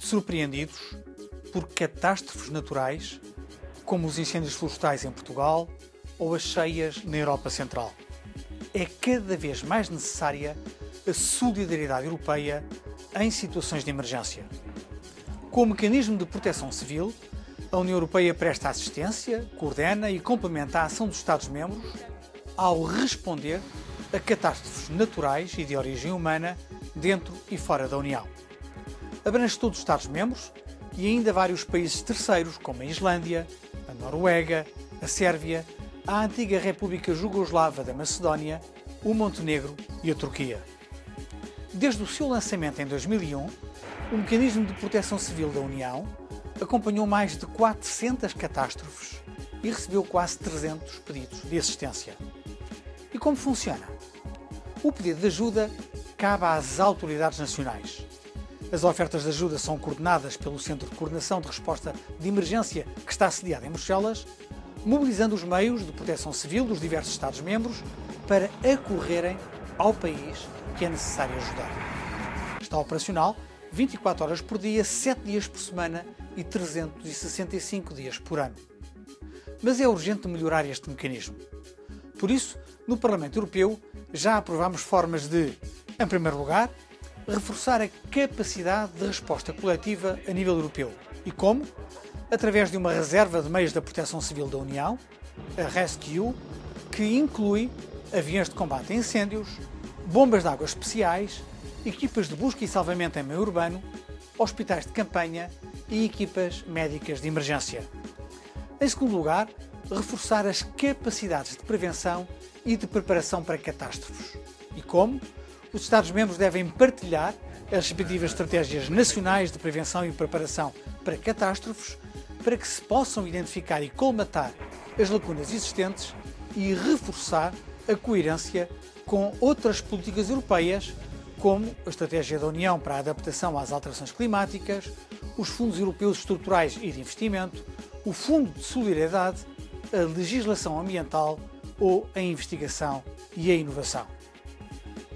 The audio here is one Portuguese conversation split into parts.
surpreendidos por catástrofes naturais, como os incêndios florestais em Portugal ou as cheias na Europa Central. É cada vez mais necessária a solidariedade europeia em situações de emergência. Com o mecanismo de proteção civil, a União Europeia presta assistência, coordena e complementa a ação dos Estados-membros ao responder a catástrofes naturais e de origem humana dentro e fora da União. Abrange todos os Estados-membros e ainda vários países terceiros, como a Islândia, a Noruega, a Sérvia, a antiga República Jugoslava da Macedónia, o Montenegro e a Turquia. Desde o seu lançamento em 2001, o Mecanismo de Proteção Civil da União acompanhou mais de 400 catástrofes e recebeu quase 300 pedidos de assistência. E como funciona? O pedido de ajuda cabe às autoridades nacionais. As ofertas de ajuda são coordenadas pelo Centro de Coordenação de Resposta de Emergência que está sediado em Bruxelas, mobilizando os meios de proteção civil dos diversos Estados-membros para acorrerem ao país que é necessário ajudar. Está operacional 24 horas por dia, 7 dias por semana e 365 dias por ano. Mas é urgente melhorar este mecanismo. Por isso, no Parlamento Europeu já aprovamos formas de, em primeiro lugar, reforçar a capacidade de resposta coletiva a nível europeu. E como? Através de uma reserva de meios da proteção civil da União, a Rescue, que inclui aviões de combate a incêndios, bombas de água especiais, equipas de busca e salvamento em meio urbano, hospitais de campanha e equipas médicas de emergência. Em segundo lugar, reforçar as capacidades de prevenção e de preparação para catástrofes. E como? Os Estados-membros devem partilhar as respectivas estratégias nacionais de prevenção e preparação para catástrofes para que se possam identificar e colmatar as lacunas existentes e reforçar a coerência com outras políticas europeias, como a Estratégia da União para a Adaptação às Alterações Climáticas, os Fundos Europeus Estruturais e de Investimento, o Fundo de Solidariedade, a legislação ambiental ou a investigação e a inovação.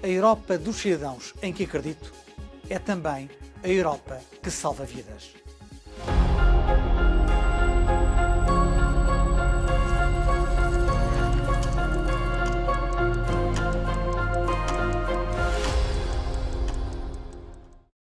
A Europa dos cidadãos em que acredito é também a Europa que salva vidas.